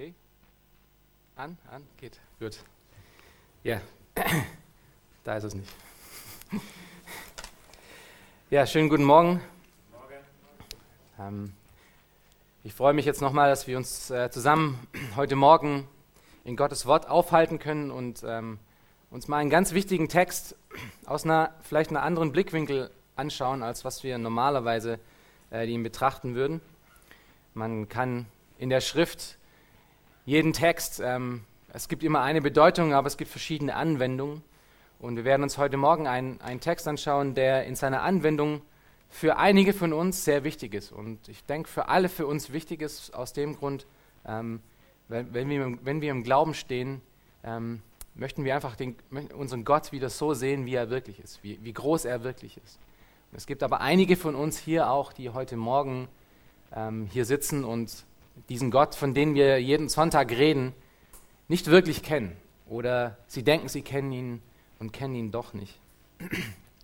Okay. An, an, geht. Gut. Ja, da ist es nicht. Ja, schönen guten Morgen. Morgen. Ähm, ich freue mich jetzt nochmal, dass wir uns äh, zusammen heute Morgen in Gottes Wort aufhalten können und ähm, uns mal einen ganz wichtigen Text aus einer vielleicht einer anderen Blickwinkel anschauen, als was wir normalerweise äh, ihn betrachten würden. Man kann in der Schrift jeden Text, ähm, es gibt immer eine Bedeutung, aber es gibt verschiedene Anwendungen. Und wir werden uns heute Morgen einen, einen Text anschauen, der in seiner Anwendung für einige von uns sehr wichtig ist. Und ich denke, für alle für uns wichtig ist aus dem Grund, ähm, wenn, wenn, wir, wenn wir im Glauben stehen, ähm, möchten wir einfach den, unseren Gott wieder so sehen, wie er wirklich ist, wie, wie groß er wirklich ist. Und es gibt aber einige von uns hier auch, die heute Morgen ähm, hier sitzen und diesen Gott, von dem wir jeden Sonntag reden, nicht wirklich kennen. Oder sie denken, sie kennen ihn und kennen ihn doch nicht.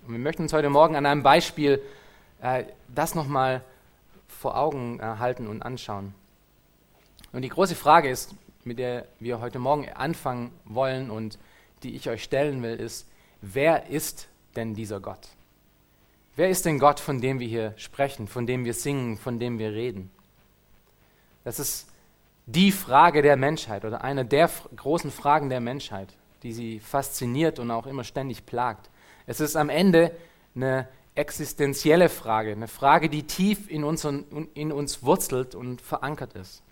Und wir möchten uns heute Morgen an einem Beispiel äh, das nochmal vor Augen äh, halten und anschauen. Und die große Frage ist, mit der wir heute Morgen anfangen wollen und die ich euch stellen will, ist, wer ist denn dieser Gott? Wer ist denn Gott, von dem wir hier sprechen, von dem wir singen, von dem wir reden? Das ist die Frage der Menschheit oder eine der großen Fragen der Menschheit, die sie fasziniert und auch immer ständig plagt. Es ist am Ende eine existenzielle Frage, eine Frage, die tief in, unseren, in uns wurzelt und verankert ist.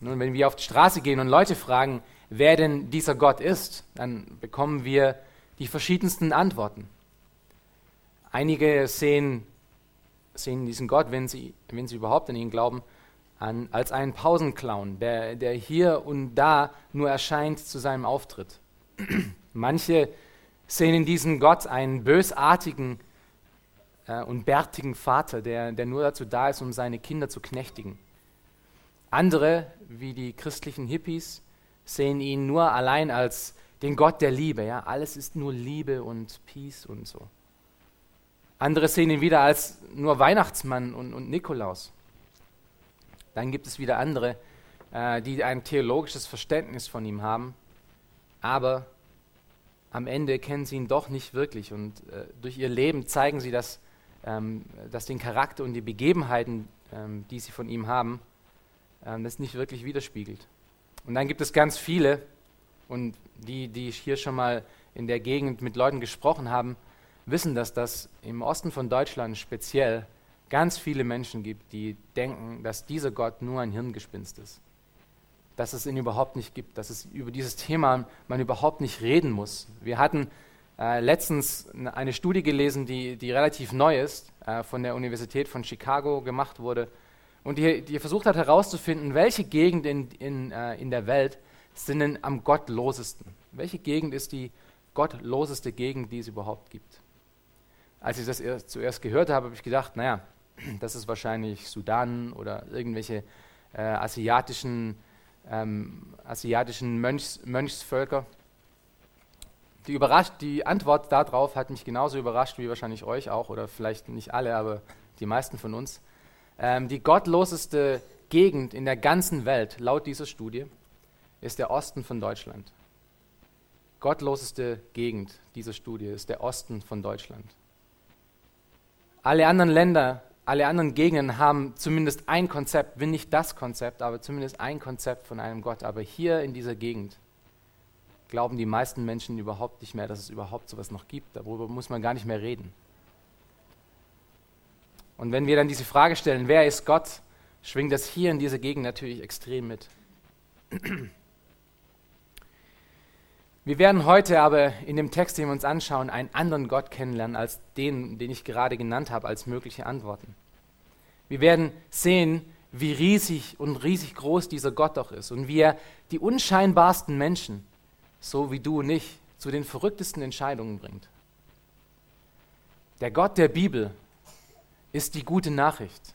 Nun, wenn wir auf die Straße gehen und Leute fragen, wer denn dieser Gott ist, dann bekommen wir die verschiedensten Antworten. Einige sehen sehen diesen Gott, wenn sie, wenn sie überhaupt an ihn glauben, an, als einen Pausenclown, der, der hier und da nur erscheint zu seinem Auftritt. Manche sehen in diesem Gott einen bösartigen äh, und bärtigen Vater, der, der nur dazu da ist, um seine Kinder zu knechtigen. Andere, wie die christlichen Hippies, sehen ihn nur allein als den Gott der Liebe. Ja? Alles ist nur Liebe und Peace und so. Andere sehen ihn wieder als nur Weihnachtsmann und, und Nikolaus. Dann gibt es wieder andere, äh, die ein theologisches Verständnis von ihm haben, aber am Ende kennen sie ihn doch nicht wirklich und äh, durch ihr Leben zeigen sie, dass, ähm, dass den Charakter und die Begebenheiten, ähm, die sie von ihm haben, ähm, das nicht wirklich widerspiegelt. Und dann gibt es ganz viele, und die, die hier schon mal in der Gegend mit Leuten gesprochen haben, wissen, dass das im Osten von Deutschland speziell ganz viele Menschen gibt, die denken, dass dieser Gott nur ein Hirngespinst ist. Dass es ihn überhaupt nicht gibt, dass es über dieses Thema man überhaupt nicht reden muss. Wir hatten äh, letztens eine Studie gelesen, die, die relativ neu ist, äh, von der Universität von Chicago gemacht wurde und die, die versucht hat herauszufinden, welche Gegend in, in, äh, in der Welt sind denn am gottlosesten. Welche Gegend ist die gottloseste Gegend, die es überhaupt gibt? Als ich das erst, zuerst gehört habe, habe ich gedacht, naja, das ist wahrscheinlich Sudan oder irgendwelche äh, asiatischen, ähm, asiatischen Mönchs, Mönchsvölker. Die, überrascht, die Antwort darauf hat mich genauso überrascht wie wahrscheinlich euch auch, oder vielleicht nicht alle, aber die meisten von uns. Ähm, die gottloseste Gegend in der ganzen Welt, laut dieser Studie, ist der Osten von Deutschland. Gottloseste Gegend dieser Studie ist der Osten von Deutschland. Alle anderen Länder, alle anderen Gegenden haben zumindest ein Konzept, wenn nicht das Konzept, aber zumindest ein Konzept von einem Gott. Aber hier in dieser Gegend glauben die meisten Menschen überhaupt nicht mehr, dass es überhaupt sowas noch gibt. Darüber muss man gar nicht mehr reden. Und wenn wir dann diese Frage stellen, wer ist Gott, schwingt das hier in dieser Gegend natürlich extrem mit. Wir werden heute aber in dem Text, den wir uns anschauen, einen anderen Gott kennenlernen als den, den ich gerade genannt habe, als mögliche Antworten. Wir werden sehen, wie riesig und riesig groß dieser Gott doch ist und wie er die unscheinbarsten Menschen, so wie du und ich, zu den verrücktesten Entscheidungen bringt. Der Gott der Bibel ist die gute Nachricht,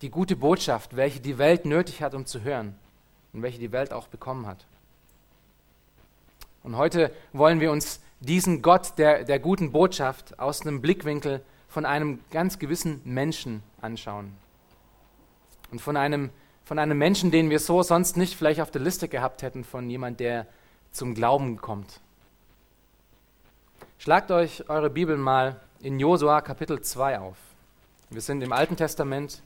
die gute Botschaft, welche die Welt nötig hat, um zu hören und welche die Welt auch bekommen hat. Und heute wollen wir uns diesen Gott der, der guten Botschaft aus einem Blickwinkel von einem ganz gewissen Menschen anschauen. Und von einem, von einem Menschen, den wir so sonst nicht vielleicht auf der Liste gehabt hätten, von jemand, der zum Glauben kommt. Schlagt euch eure Bibel mal in Josua Kapitel 2 auf. Wir sind im Alten Testament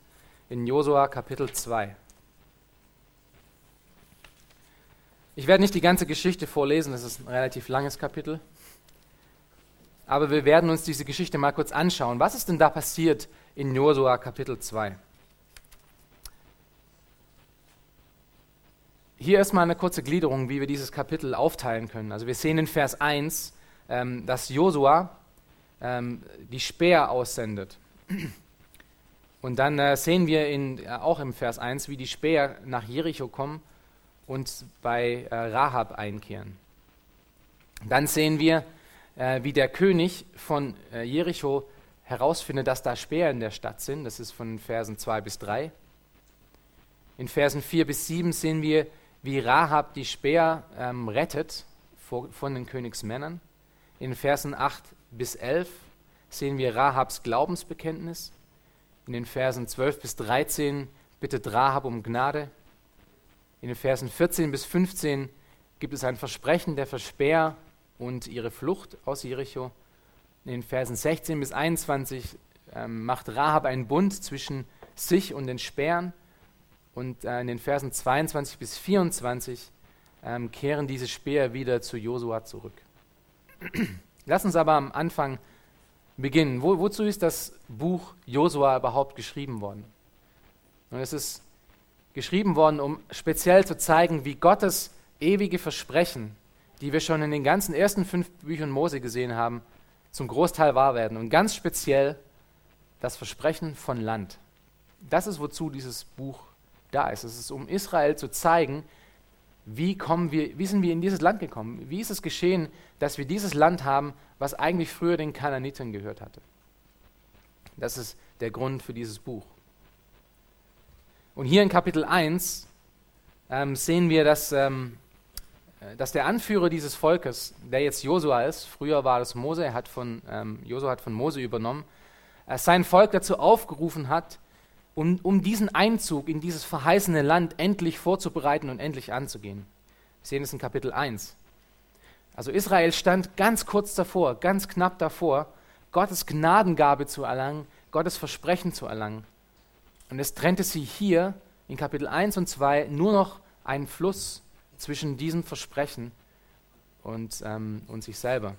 in Josua Kapitel 2. Ich werde nicht die ganze Geschichte vorlesen, das ist ein relativ langes Kapitel. Aber wir werden uns diese Geschichte mal kurz anschauen. Was ist denn da passiert in Josua Kapitel 2? Hier erstmal eine kurze Gliederung, wie wir dieses Kapitel aufteilen können. Also wir sehen in Vers 1, ähm, dass Josua ähm, die Speer aussendet. Und dann äh, sehen wir in, äh, auch im Vers 1, wie die Speer nach Jericho kommen und bei äh, Rahab einkehren. Dann sehen wir, äh, wie der König von äh, Jericho herausfindet, dass da Speer in der Stadt sind. Das ist von Versen 2 bis 3. In Versen 4 bis 7 sehen wir, wie Rahab die Speer ähm, rettet vor, von den Königsmännern. In Versen 8 bis 11 sehen wir Rahabs Glaubensbekenntnis. In den Versen 12 bis 13 bittet Rahab um Gnade. In den Versen 14 bis 15 gibt es ein Versprechen der Verspäher und ihre Flucht aus Jericho. In den Versen 16 bis 21 ähm, macht Rahab einen Bund zwischen sich und den Sperren. Und äh, in den Versen 22 bis 24 ähm, kehren diese Speer wieder zu Josua zurück. Lass uns aber am Anfang beginnen. Wo, wozu ist das Buch Josua überhaupt geschrieben worden? Und es ist geschrieben worden, um speziell zu zeigen, wie Gottes ewige Versprechen, die wir schon in den ganzen ersten fünf Büchern Mose gesehen haben, zum Großteil wahr werden. Und ganz speziell das Versprechen von Land. Das ist, wozu dieses Buch da ist. Es ist, um Israel zu zeigen, wie, kommen wir, wie sind wir in dieses Land gekommen? Wie ist es geschehen, dass wir dieses Land haben, was eigentlich früher den Kananiten gehört hatte? Das ist der Grund für dieses Buch. Und hier in Kapitel 1 ähm, sehen wir, dass, ähm, äh, dass der Anführer dieses Volkes, der jetzt Josua ist, früher war das Mose, er hat von, ähm, Josua hat von Mose übernommen, äh, sein Volk dazu aufgerufen hat, um, um diesen Einzug in dieses verheißene Land endlich vorzubereiten und endlich anzugehen. Wir sehen es in Kapitel 1. Also Israel stand ganz kurz davor, ganz knapp davor, Gottes Gnadengabe zu erlangen, Gottes Versprechen zu erlangen. Und es trennte sie hier in Kapitel 1 und 2 nur noch einen Fluss zwischen diesem Versprechen und, ähm, und sich selber.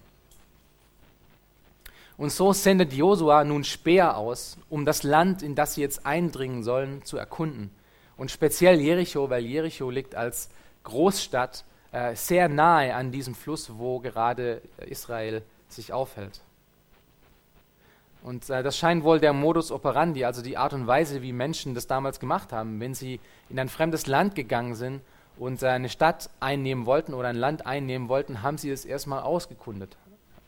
Und so sendet Josua nun Speer aus, um das Land, in das sie jetzt eindringen sollen, zu erkunden. Und speziell Jericho, weil Jericho liegt als Großstadt äh, sehr nahe an diesem Fluss, wo gerade Israel sich aufhält. Und äh, das scheint wohl der Modus operandi, also die Art und Weise, wie Menschen das damals gemacht haben. Wenn sie in ein fremdes Land gegangen sind und äh, eine Stadt einnehmen wollten oder ein Land einnehmen wollten, haben sie es erstmal ausgekundet,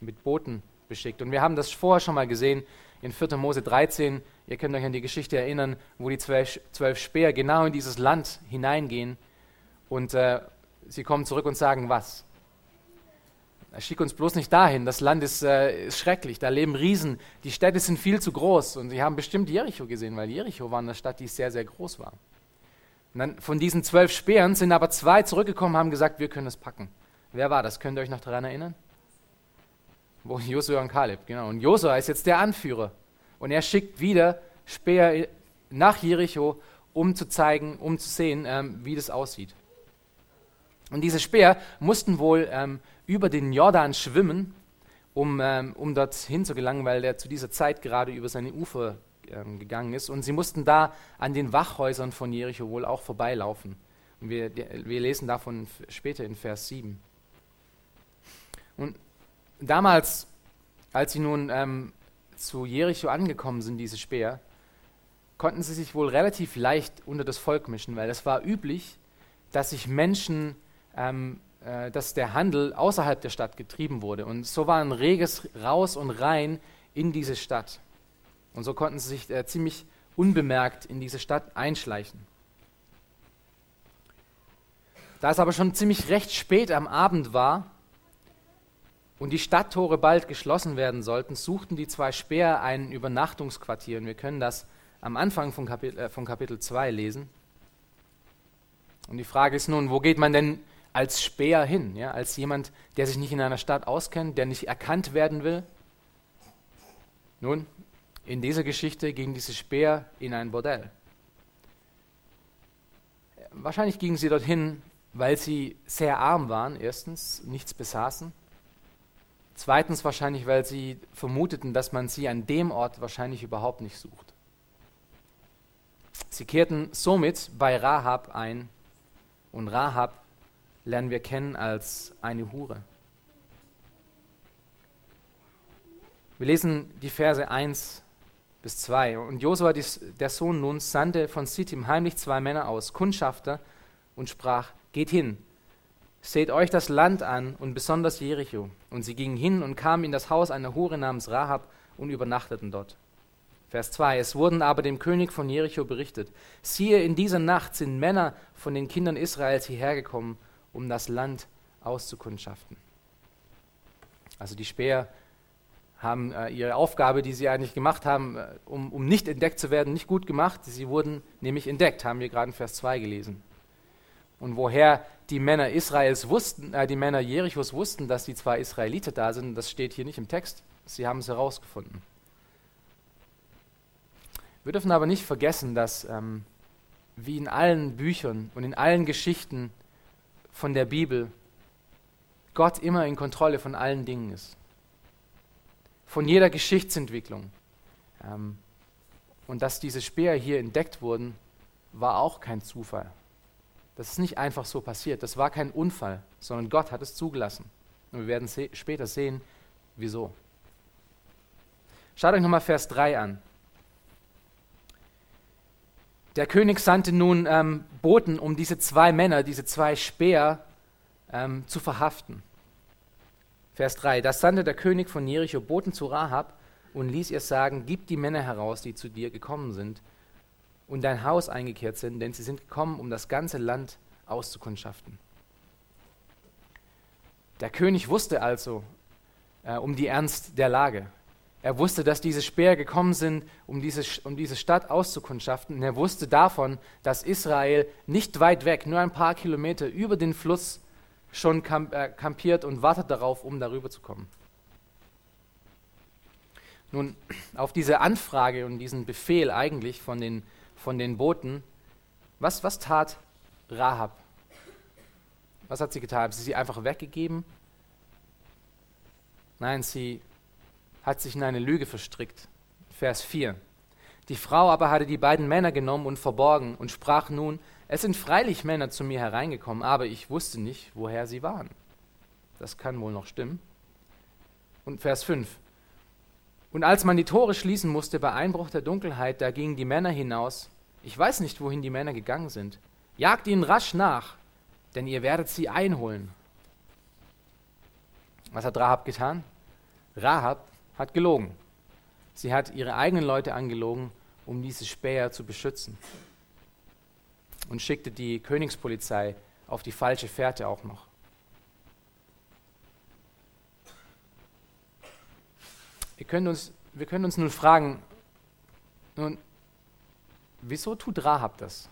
mit Booten beschickt. Und wir haben das vorher schon mal gesehen in 4. Mose 13. Ihr könnt euch an die Geschichte erinnern, wo die zwölf, zwölf Speer genau in dieses Land hineingehen und äh, sie kommen zurück und sagen, was? Schick uns bloß nicht dahin, das Land ist, äh, ist, schrecklich, da leben Riesen, die Städte sind viel zu groß. Und sie haben bestimmt Jericho gesehen, weil Jericho war eine Stadt, die sehr, sehr groß war. Und dann von diesen zwölf Speeren sind aber zwei zurückgekommen und haben gesagt, wir können es packen. Wer war das? Könnt ihr euch noch daran erinnern? Wo Josua und Kaleb, genau. Und Josua ist jetzt der Anführer. Und er schickt wieder Speer nach Jericho, um zu zeigen, um zu sehen, ähm, wie das aussieht. Und diese Speer mussten wohl ähm, über den Jordan schwimmen, um, ähm, um dorthin zu gelangen, weil der zu dieser Zeit gerade über seine Ufer ähm, gegangen ist. Und sie mussten da an den Wachhäusern von Jericho wohl auch vorbeilaufen. Und wir, wir lesen davon später in Vers 7. Und Damals, als sie nun ähm, zu Jericho angekommen sind, diese Speer, konnten sie sich wohl relativ leicht unter das Volk mischen, weil es war üblich, dass sich Menschen, ähm, äh, dass der Handel außerhalb der Stadt getrieben wurde. Und so war ein reges Raus und Rein in diese Stadt. Und so konnten sie sich äh, ziemlich unbemerkt in diese Stadt einschleichen. Da es aber schon ziemlich recht spät am Abend war, und die Stadttore bald geschlossen werden sollten, suchten die zwei Speer ein Übernachtungsquartier. Und wir können das am Anfang von Kapitel, äh, von Kapitel 2 lesen. Und die Frage ist nun, wo geht man denn als Späher hin? Ja? Als jemand, der sich nicht in einer Stadt auskennt, der nicht erkannt werden will? Nun, in dieser Geschichte ging diese Späher in ein Bordell. Wahrscheinlich gingen sie dorthin, weil sie sehr arm waren, erstens, nichts besaßen. Zweitens wahrscheinlich, weil sie vermuteten, dass man sie an dem Ort wahrscheinlich überhaupt nicht sucht. Sie kehrten somit bei Rahab ein und Rahab lernen wir kennen als eine Hure. Wir lesen die Verse 1 bis 2. Und Josua, der Sohn Nuns, sandte von Sittim heimlich zwei Männer aus, Kundschafter, und sprach, geht hin, seht euch das Land an und besonders Jericho. Und sie gingen hin und kamen in das Haus einer Hure namens Rahab und übernachteten dort. Vers 2. Es wurden aber dem König von Jericho berichtet, siehe, in dieser Nacht sind Männer von den Kindern Israels hierher gekommen, um das Land auszukundschaften. Also die Späher haben äh, ihre Aufgabe, die sie eigentlich gemacht haben, äh, um, um nicht entdeckt zu werden, nicht gut gemacht. Sie wurden nämlich entdeckt, haben wir gerade in Vers 2 gelesen. Und woher die Männer Israels wussten, äh, die Männer Jerichos wussten, dass die zwei Israeliter da sind, das steht hier nicht im Text. Sie haben es herausgefunden. Wir dürfen aber nicht vergessen, dass ähm, wie in allen Büchern und in allen Geschichten von der Bibel Gott immer in Kontrolle von allen Dingen ist von jeder Geschichtsentwicklung. Ähm, und dass diese Speer hier entdeckt wurden, war auch kein Zufall. Das ist nicht einfach so passiert. Das war kein Unfall, sondern Gott hat es zugelassen. Und wir werden se später sehen, wieso. Schaut euch nochmal Vers 3 an. Der König sandte nun ähm, Boten, um diese zwei Männer, diese zwei Speer ähm, zu verhaften. Vers 3. Da sandte der König von Jericho Boten zu Rahab und ließ ihr sagen, gib die Männer heraus, die zu dir gekommen sind und dein Haus eingekehrt sind, denn sie sind gekommen, um das ganze Land auszukundschaften. Der König wusste also äh, um die Ernst der Lage. Er wusste, dass diese Speer gekommen sind, um diese, um diese Stadt auszukundschaften. Und er wusste davon, dass Israel nicht weit weg, nur ein paar Kilometer über den Fluss schon äh, kampiert und wartet darauf, um darüber zu kommen. Nun, auf diese Anfrage und diesen Befehl eigentlich von den, von den Boten, was, was tat Rahab? Was hat sie getan? Hat sie sie einfach weggegeben? Nein, sie hat sich in eine Lüge verstrickt. Vers 4. Die Frau aber hatte die beiden Männer genommen und verborgen und sprach nun, es sind freilich Männer zu mir hereingekommen, aber ich wusste nicht, woher sie waren. Das kann wohl noch stimmen. Und Vers 5. Und als man die Tore schließen musste bei Einbruch der Dunkelheit, da gingen die Männer hinaus. Ich weiß nicht, wohin die Männer gegangen sind. Jagt ihnen rasch nach, denn ihr werdet sie einholen. Was hat Rahab getan? Rahab hat gelogen. Sie hat ihre eigenen Leute angelogen, um diese Späher zu beschützen und schickte die Königspolizei auf die falsche Fährte auch noch. Wir können uns, wir können uns nun fragen, nun, wieso tut Rahab das?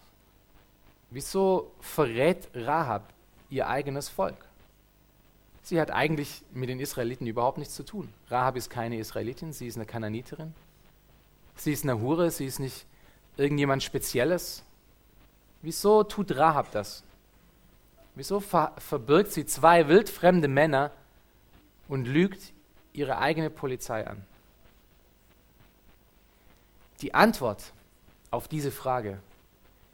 Wieso verrät Rahab ihr eigenes Volk? Sie hat eigentlich mit den Israeliten überhaupt nichts zu tun. Rahab ist keine Israelitin, sie ist eine Kananiterin. Sie ist eine Hure, sie ist nicht irgendjemand Spezielles. Wieso tut Rahab das? Wieso ver verbirgt sie zwei wildfremde Männer und lügt ihre eigene Polizei an? Die Antwort auf diese Frage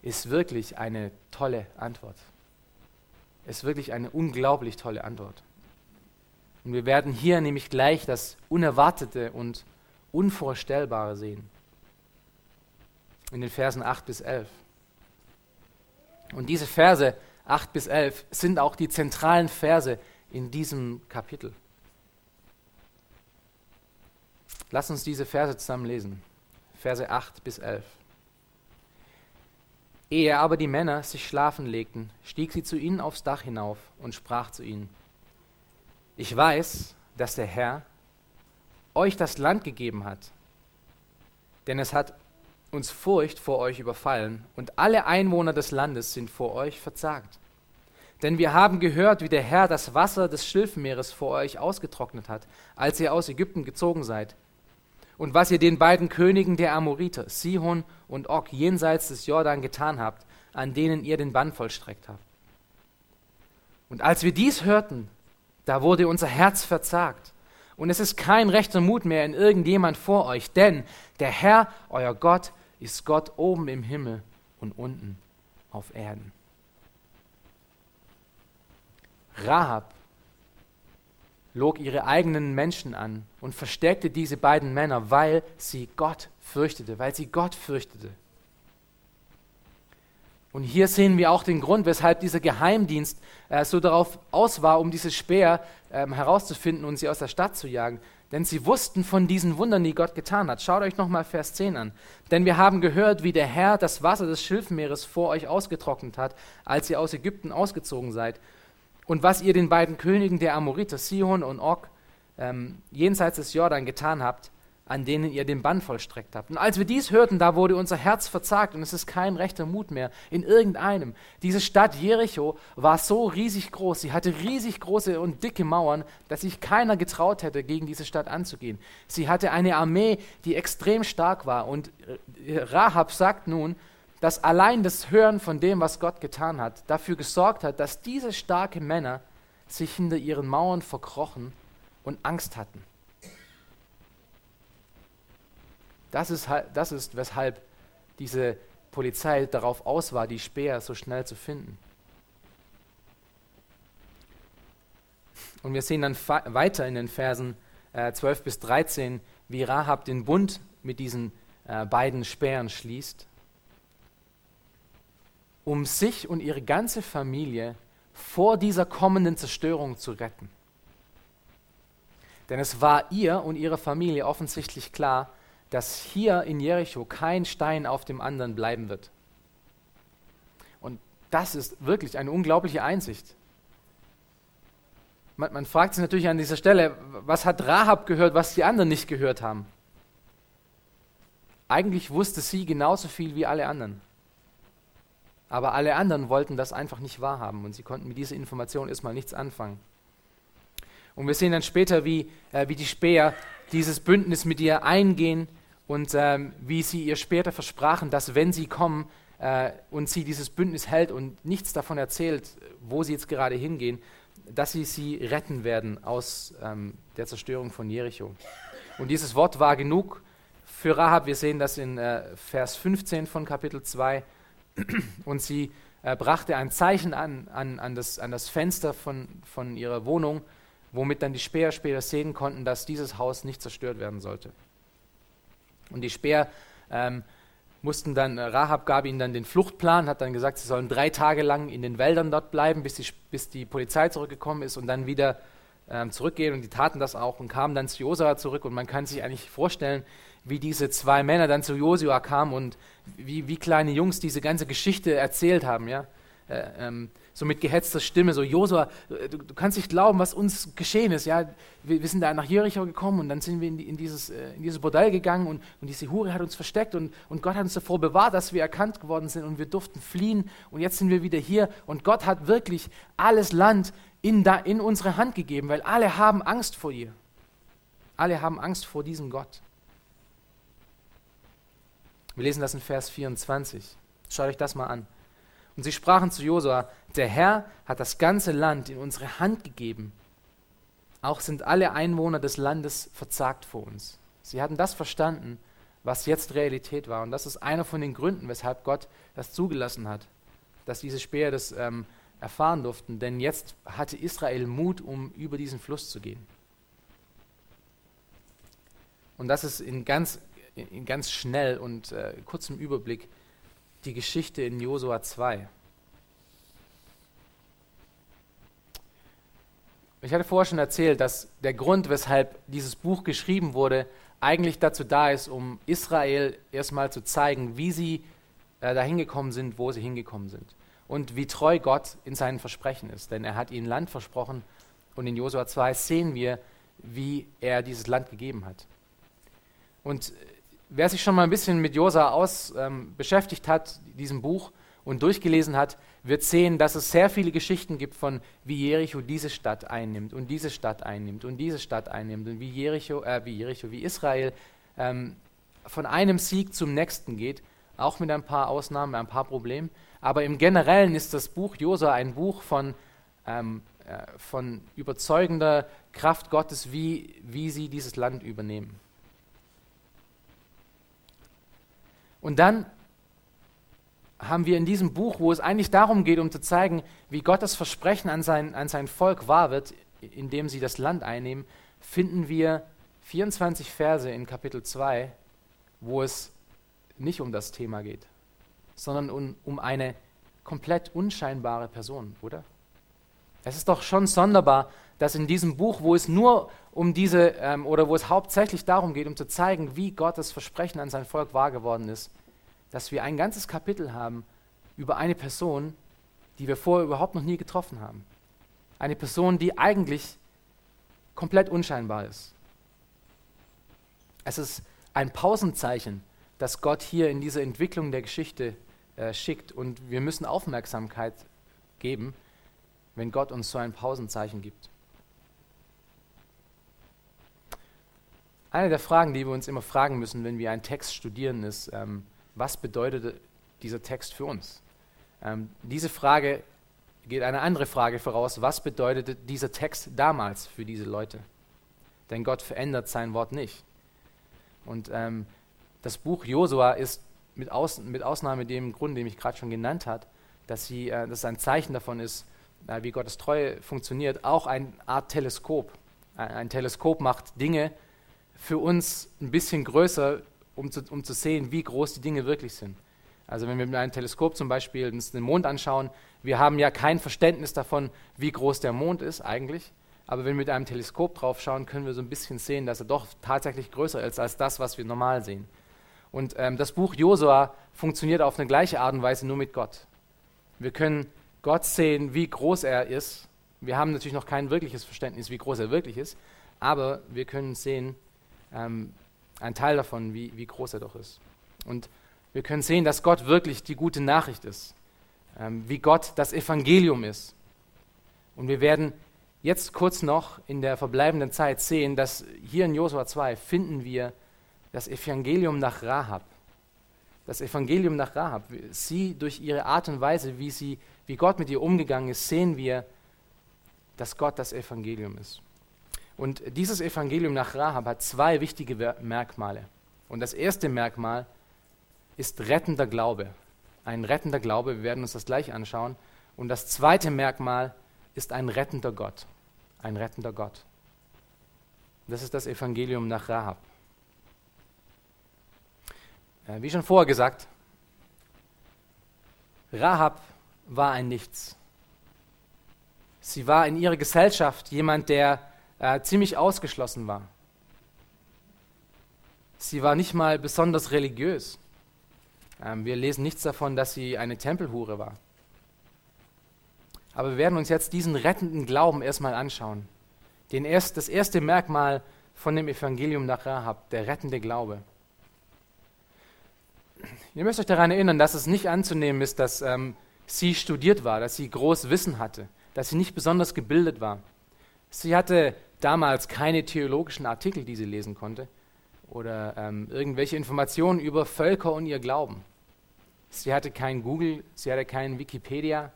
ist wirklich eine tolle Antwort. Ist wirklich eine unglaublich tolle Antwort. Und wir werden hier nämlich gleich das Unerwartete und Unvorstellbare sehen. In den Versen 8 bis 11. Und diese Verse 8 bis 11 sind auch die zentralen Verse in diesem Kapitel. Lass uns diese Verse zusammen lesen. Verse 8 bis 11. Ehe aber die Männer sich schlafen legten, stieg sie zu ihnen aufs Dach hinauf und sprach zu ihnen, ich weiß, dass der Herr euch das Land gegeben hat, denn es hat uns Furcht vor euch überfallen und alle Einwohner des Landes sind vor euch verzagt. Denn wir haben gehört, wie der Herr das Wasser des Schilfmeeres vor euch ausgetrocknet hat, als ihr aus Ägypten gezogen seid. Und was ihr den beiden Königen der Amoriter, Sihon und Og, jenseits des Jordan getan habt, an denen ihr den Bann vollstreckt habt. Und als wir dies hörten, da wurde unser Herz verzagt. Und es ist kein rechter Mut mehr in irgendjemand vor euch, denn der Herr, euer Gott, ist Gott oben im Himmel und unten auf Erden. Rahab log ihre eigenen Menschen an und versteckte diese beiden Männer, weil sie Gott fürchtete, weil sie Gott fürchtete. Und hier sehen wir auch den Grund, weshalb dieser Geheimdienst äh, so darauf aus war, um diese Speer äh, herauszufinden und sie aus der Stadt zu jagen. Denn sie wussten von diesen Wundern, die Gott getan hat. Schaut euch nochmal Vers 10 an. Denn wir haben gehört, wie der Herr das Wasser des Schilfmeeres vor euch ausgetrocknet hat, als ihr aus Ägypten ausgezogen seid. Und was ihr den beiden Königen der Amoriter, Sihon und Og, ähm, jenseits des Jordan getan habt, an denen ihr den Bann vollstreckt habt. Und als wir dies hörten, da wurde unser Herz verzagt und es ist kein rechter Mut mehr in irgendeinem. Diese Stadt Jericho war so riesig groß, sie hatte riesig große und dicke Mauern, dass sich keiner getraut hätte, gegen diese Stadt anzugehen. Sie hatte eine Armee, die extrem stark war und äh, Rahab sagt nun, dass allein das Hören von dem, was Gott getan hat, dafür gesorgt hat, dass diese starken Männer sich hinter ihren Mauern verkrochen und Angst hatten. Das ist, das ist, weshalb diese Polizei darauf aus war, die Speer so schnell zu finden. Und wir sehen dann weiter in den Versen äh, 12 bis 13, wie Rahab den Bund mit diesen äh, beiden Speeren schließt, um sich und ihre ganze Familie vor dieser kommenden Zerstörung zu retten. Denn es war ihr und ihrer Familie offensichtlich klar, dass hier in Jericho kein Stein auf dem anderen bleiben wird. Und das ist wirklich eine unglaubliche Einsicht. Man, man, fragt sich natürlich an dieser Stelle, was hat Rahab gehört, was die anderen nicht gehört haben? Eigentlich wusste sie genauso viel wie alle anderen. Aber alle anderen wollten das einfach nicht wahrhaben und sie konnten mit dieser Information erstmal nichts anfangen. Und wir sehen dann später, wie, äh, wie die Späher dieses Bündnis mit ihr eingehen und ähm, wie sie ihr später versprachen, dass wenn sie kommen äh, und sie dieses Bündnis hält und nichts davon erzählt, wo sie jetzt gerade hingehen, dass sie sie retten werden aus ähm, der Zerstörung von Jericho. Und dieses Wort war genug für Rahab. Wir sehen das in äh, Vers 15 von Kapitel 2. Und sie äh, brachte ein Zeichen an, an, an, das, an das Fenster von, von ihrer Wohnung, womit dann die Späher später sehen konnten, dass dieses Haus nicht zerstört werden sollte. Und die Speer ähm, mussten dann, äh, Rahab gab ihnen dann den Fluchtplan, hat dann gesagt, sie sollen drei Tage lang in den Wäldern dort bleiben, bis die, bis die Polizei zurückgekommen ist und dann wieder ähm, zurückgehen. Und die taten das auch und kamen dann zu Josua zurück. Und man kann sich eigentlich vorstellen, wie diese zwei Männer dann zu Josua kamen und wie, wie kleine Jungs diese ganze Geschichte erzählt haben. Ja? Äh, ähm, so mit gehetzter Stimme, so Josua, du, du, kannst nicht glauben, was uns geschehen ist. Ja, wir, wir sind da nach Jericho gekommen und dann sind wir in, die, in, dieses, äh, in dieses Bordell gegangen und, und diese Hure hat uns versteckt und, und Gott hat uns davor bewahrt, dass wir erkannt geworden sind und wir durften fliehen und jetzt sind wir wieder hier und Gott hat wirklich alles Land in, da, in unsere Hand gegeben, weil alle haben Angst vor ihr. Alle haben Angst vor diesem Gott. Wir lesen das in Vers 24. Schaut euch das mal an. Und sie sprachen zu Josua, der Herr hat das ganze Land in unsere Hand gegeben. Auch sind alle Einwohner des Landes verzagt vor uns. Sie hatten das verstanden, was jetzt Realität war. Und das ist einer von den Gründen, weshalb Gott das zugelassen hat, dass diese Späher das ähm, erfahren durften. Denn jetzt hatte Israel Mut, um über diesen Fluss zu gehen. Und das ist in ganz, in ganz schnell und äh, kurzem Überblick die Geschichte in Josua 2. Ich hatte vorher schon erzählt, dass der Grund, weshalb dieses Buch geschrieben wurde, eigentlich dazu da ist, um Israel erstmal zu zeigen, wie sie äh, dahin gekommen sind, wo sie hingekommen sind. Und wie treu Gott in seinen Versprechen ist. Denn er hat ihnen Land versprochen und in Josua 2 sehen wir, wie er dieses Land gegeben hat. Und wer sich schon mal ein bisschen mit Josa aus ähm, beschäftigt hat, diesem Buch und durchgelesen hat, wird sehen, dass es sehr viele Geschichten gibt von wie Jericho diese Stadt einnimmt und diese Stadt einnimmt und diese Stadt einnimmt und wie Jericho, äh, wie Jericho, wie Israel ähm, von einem Sieg zum nächsten geht, auch mit ein paar Ausnahmen, ein paar Problemen. Aber im Generellen ist das Buch Josa ein Buch von, ähm, äh, von überzeugender Kraft Gottes, wie, wie sie dieses Land übernehmen. Und dann haben wir in diesem Buch, wo es eigentlich darum geht, um zu zeigen, wie Gottes Versprechen an sein, an sein Volk wahr wird, indem sie das Land einnehmen, finden wir 24 Verse in Kapitel 2, wo es nicht um das Thema geht, sondern um, um eine komplett unscheinbare Person, oder? Es ist doch schon sonderbar, dass in diesem Buch, wo es nur um diese, ähm, oder wo es hauptsächlich darum geht, um zu zeigen, wie Gottes Versprechen an sein Volk wahr geworden ist, dass wir ein ganzes Kapitel haben über eine Person, die wir vorher überhaupt noch nie getroffen haben. Eine Person, die eigentlich komplett unscheinbar ist. Es ist ein Pausenzeichen, das Gott hier in diese Entwicklung der Geschichte äh, schickt. Und wir müssen Aufmerksamkeit geben, wenn Gott uns so ein Pausenzeichen gibt. Eine der Fragen, die wir uns immer fragen müssen, wenn wir einen Text studieren, ist, ähm, was bedeutet dieser Text für uns? Ähm, diese Frage geht eine andere Frage voraus. Was bedeutete dieser Text damals für diese Leute? Denn Gott verändert sein Wort nicht. Und ähm, das Buch Josua ist mit, Aus, mit Ausnahme dem Grund, den ich gerade schon genannt habe, dass, sie, äh, dass es ein Zeichen davon ist, äh, wie Gottes Treue funktioniert, auch eine Art Teleskop. Ein, ein Teleskop macht Dinge für uns ein bisschen größer, um zu, um zu sehen, wie groß die Dinge wirklich sind. Also wenn wir mit einem Teleskop zum Beispiel uns den Mond anschauen, wir haben ja kein Verständnis davon, wie groß der Mond ist eigentlich. Aber wenn wir mit einem Teleskop drauf schauen, können wir so ein bisschen sehen, dass er doch tatsächlich größer ist als das, was wir normal sehen. Und ähm, das Buch Josua funktioniert auf eine gleiche Art und Weise nur mit Gott. Wir können Gott sehen, wie groß er ist. Wir haben natürlich noch kein wirkliches Verständnis, wie groß er wirklich ist, aber wir können sehen, ähm, ein Teil davon, wie, wie groß er doch ist. Und wir können sehen, dass Gott wirklich die gute Nachricht ist, ähm, wie Gott das Evangelium ist. Und wir werden jetzt kurz noch in der verbleibenden Zeit sehen, dass hier in Josua 2 finden wir das Evangelium nach Rahab. Das Evangelium nach Rahab. Sie durch ihre Art und Weise, wie, sie, wie Gott mit ihr umgegangen ist, sehen wir, dass Gott das Evangelium ist. Und dieses Evangelium nach Rahab hat zwei wichtige Merkmale. Und das erste Merkmal ist rettender Glaube. Ein rettender Glaube, wir werden uns das gleich anschauen. Und das zweite Merkmal ist ein rettender Gott. Ein rettender Gott. Das ist das Evangelium nach Rahab. Äh, wie schon vorher gesagt, Rahab war ein Nichts. Sie war in ihrer Gesellschaft jemand, der äh, ziemlich ausgeschlossen war. Sie war nicht mal besonders religiös. Ähm, wir lesen nichts davon, dass sie eine Tempelhure war. Aber wir werden uns jetzt diesen rettenden Glauben erstmal anschauen. Den erst, das erste Merkmal von dem Evangelium nach Rahab, der rettende Glaube. Ihr müsst euch daran erinnern, dass es nicht anzunehmen ist, dass ähm, sie studiert war, dass sie groß Wissen hatte, dass sie nicht besonders gebildet war. Sie hatte damals keine theologischen Artikel, die sie lesen konnte oder ähm, irgendwelche Informationen über Völker und ihr Glauben. Sie hatte kein Google, sie hatte keinen Wikipedia,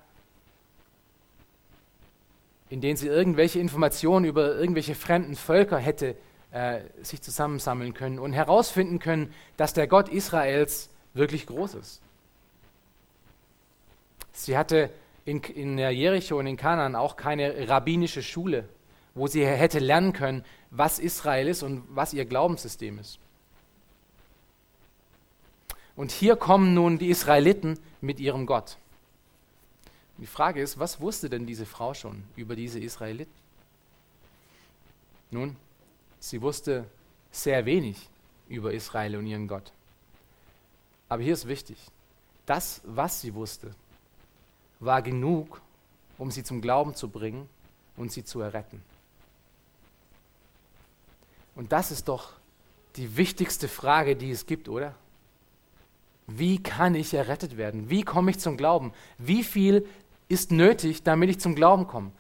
in denen sie irgendwelche Informationen über irgendwelche fremden Völker hätte äh, sich zusammensammeln können und herausfinden können, dass der Gott Israels wirklich groß ist. Sie hatte in, in Jericho und in Kanaan auch keine rabbinische Schule wo sie hätte lernen können, was Israel ist und was ihr Glaubenssystem ist. Und hier kommen nun die Israeliten mit ihrem Gott. Die Frage ist, was wusste denn diese Frau schon über diese Israeliten? Nun, sie wusste sehr wenig über Israel und ihren Gott. Aber hier ist wichtig, das, was sie wusste, war genug, um sie zum Glauben zu bringen und sie zu erretten. Und das ist doch die wichtigste Frage, die es gibt, oder? Wie kann ich errettet werden? Wie komme ich zum Glauben? Wie viel ist nötig, damit ich zum Glauben komme?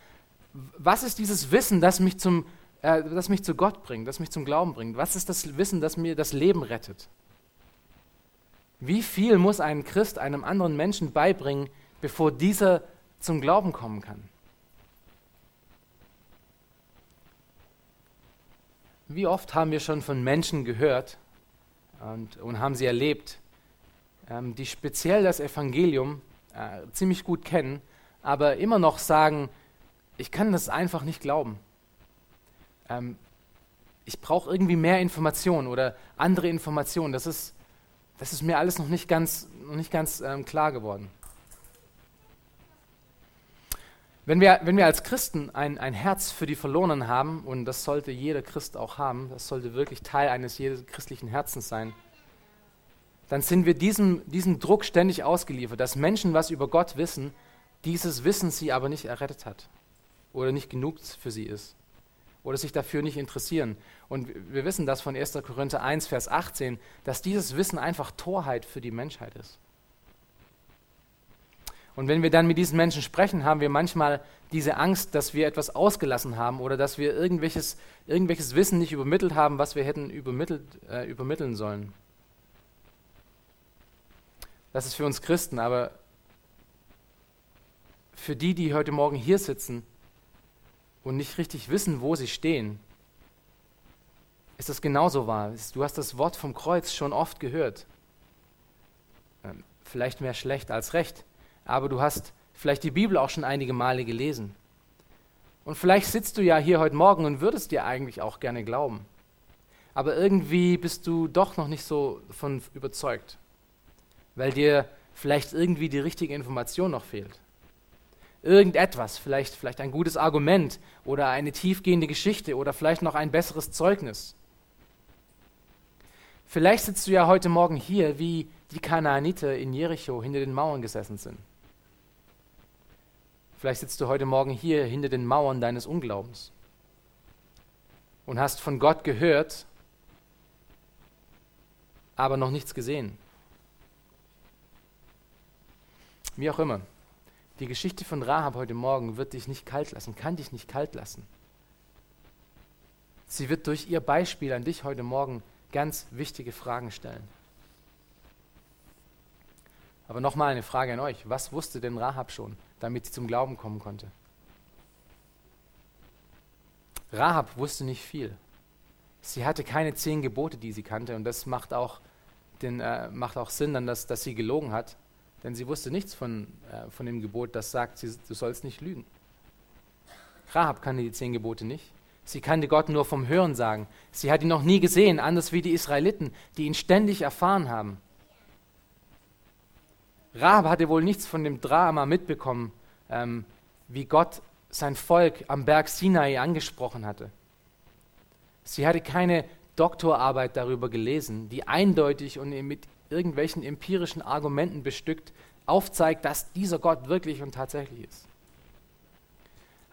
Was ist dieses Wissen, das mich, zum, äh, das mich zu Gott bringt, das mich zum Glauben bringt? Was ist das Wissen, das mir das Leben rettet? Wie viel muss ein Christ einem anderen Menschen beibringen, bevor dieser zum Glauben kommen kann? Wie oft haben wir schon von Menschen gehört und, und haben sie erlebt, ähm, die speziell das Evangelium äh, ziemlich gut kennen, aber immer noch sagen, ich kann das einfach nicht glauben. Ähm, ich brauche irgendwie mehr Informationen oder andere Informationen. Das ist, das ist mir alles noch nicht ganz, noch nicht ganz ähm, klar geworden. Wenn wir, wenn wir als Christen ein, ein Herz für die Verlorenen haben, und das sollte jeder Christ auch haben, das sollte wirklich Teil eines jeden christlichen Herzens sein, dann sind wir diesem, diesem Druck ständig ausgeliefert, dass Menschen was über Gott wissen, dieses Wissen sie aber nicht errettet hat oder nicht genug für sie ist oder sich dafür nicht interessieren. Und wir wissen das von 1. Korinther 1, Vers 18, dass dieses Wissen einfach Torheit für die Menschheit ist. Und wenn wir dann mit diesen Menschen sprechen, haben wir manchmal diese Angst, dass wir etwas ausgelassen haben oder dass wir irgendwelches, irgendwelches Wissen nicht übermittelt haben, was wir hätten übermittelt, äh, übermitteln sollen. Das ist für uns Christen, aber für die, die heute Morgen hier sitzen und nicht richtig wissen, wo sie stehen, ist das genauso wahr. Du hast das Wort vom Kreuz schon oft gehört. Ähm, vielleicht mehr schlecht als recht aber du hast vielleicht die Bibel auch schon einige Male gelesen. Und vielleicht sitzt du ja hier heute Morgen und würdest dir eigentlich auch gerne glauben. Aber irgendwie bist du doch noch nicht so davon überzeugt, weil dir vielleicht irgendwie die richtige Information noch fehlt. Irgendetwas, vielleicht, vielleicht ein gutes Argument oder eine tiefgehende Geschichte oder vielleicht noch ein besseres Zeugnis. Vielleicht sitzt du ja heute Morgen hier, wie die Kanaaniter in Jericho hinter den Mauern gesessen sind. Vielleicht sitzt du heute Morgen hier hinter den Mauern deines Unglaubens und hast von Gott gehört, aber noch nichts gesehen. Wie auch immer, die Geschichte von Rahab heute Morgen wird dich nicht kalt lassen, kann dich nicht kalt lassen. Sie wird durch ihr Beispiel an dich heute Morgen ganz wichtige Fragen stellen. Aber nochmal eine Frage an euch. Was wusste denn Rahab schon? damit sie zum Glauben kommen konnte. Rahab wusste nicht viel. Sie hatte keine zehn Gebote, die sie kannte, und das macht auch, den, äh, macht auch Sinn, dann, dass, dass sie gelogen hat, denn sie wusste nichts von, äh, von dem Gebot, das sagt, sie, du sollst nicht lügen. Rahab kannte die zehn Gebote nicht. Sie kannte Gott nur vom Hören sagen. Sie hat ihn noch nie gesehen, anders wie die Israeliten, die ihn ständig erfahren haben. Rahab hatte wohl nichts von dem Drama mitbekommen, ähm, wie Gott sein Volk am Berg Sinai angesprochen hatte. Sie hatte keine Doktorarbeit darüber gelesen, die eindeutig und mit irgendwelchen empirischen Argumenten bestückt aufzeigt, dass dieser Gott wirklich und tatsächlich ist.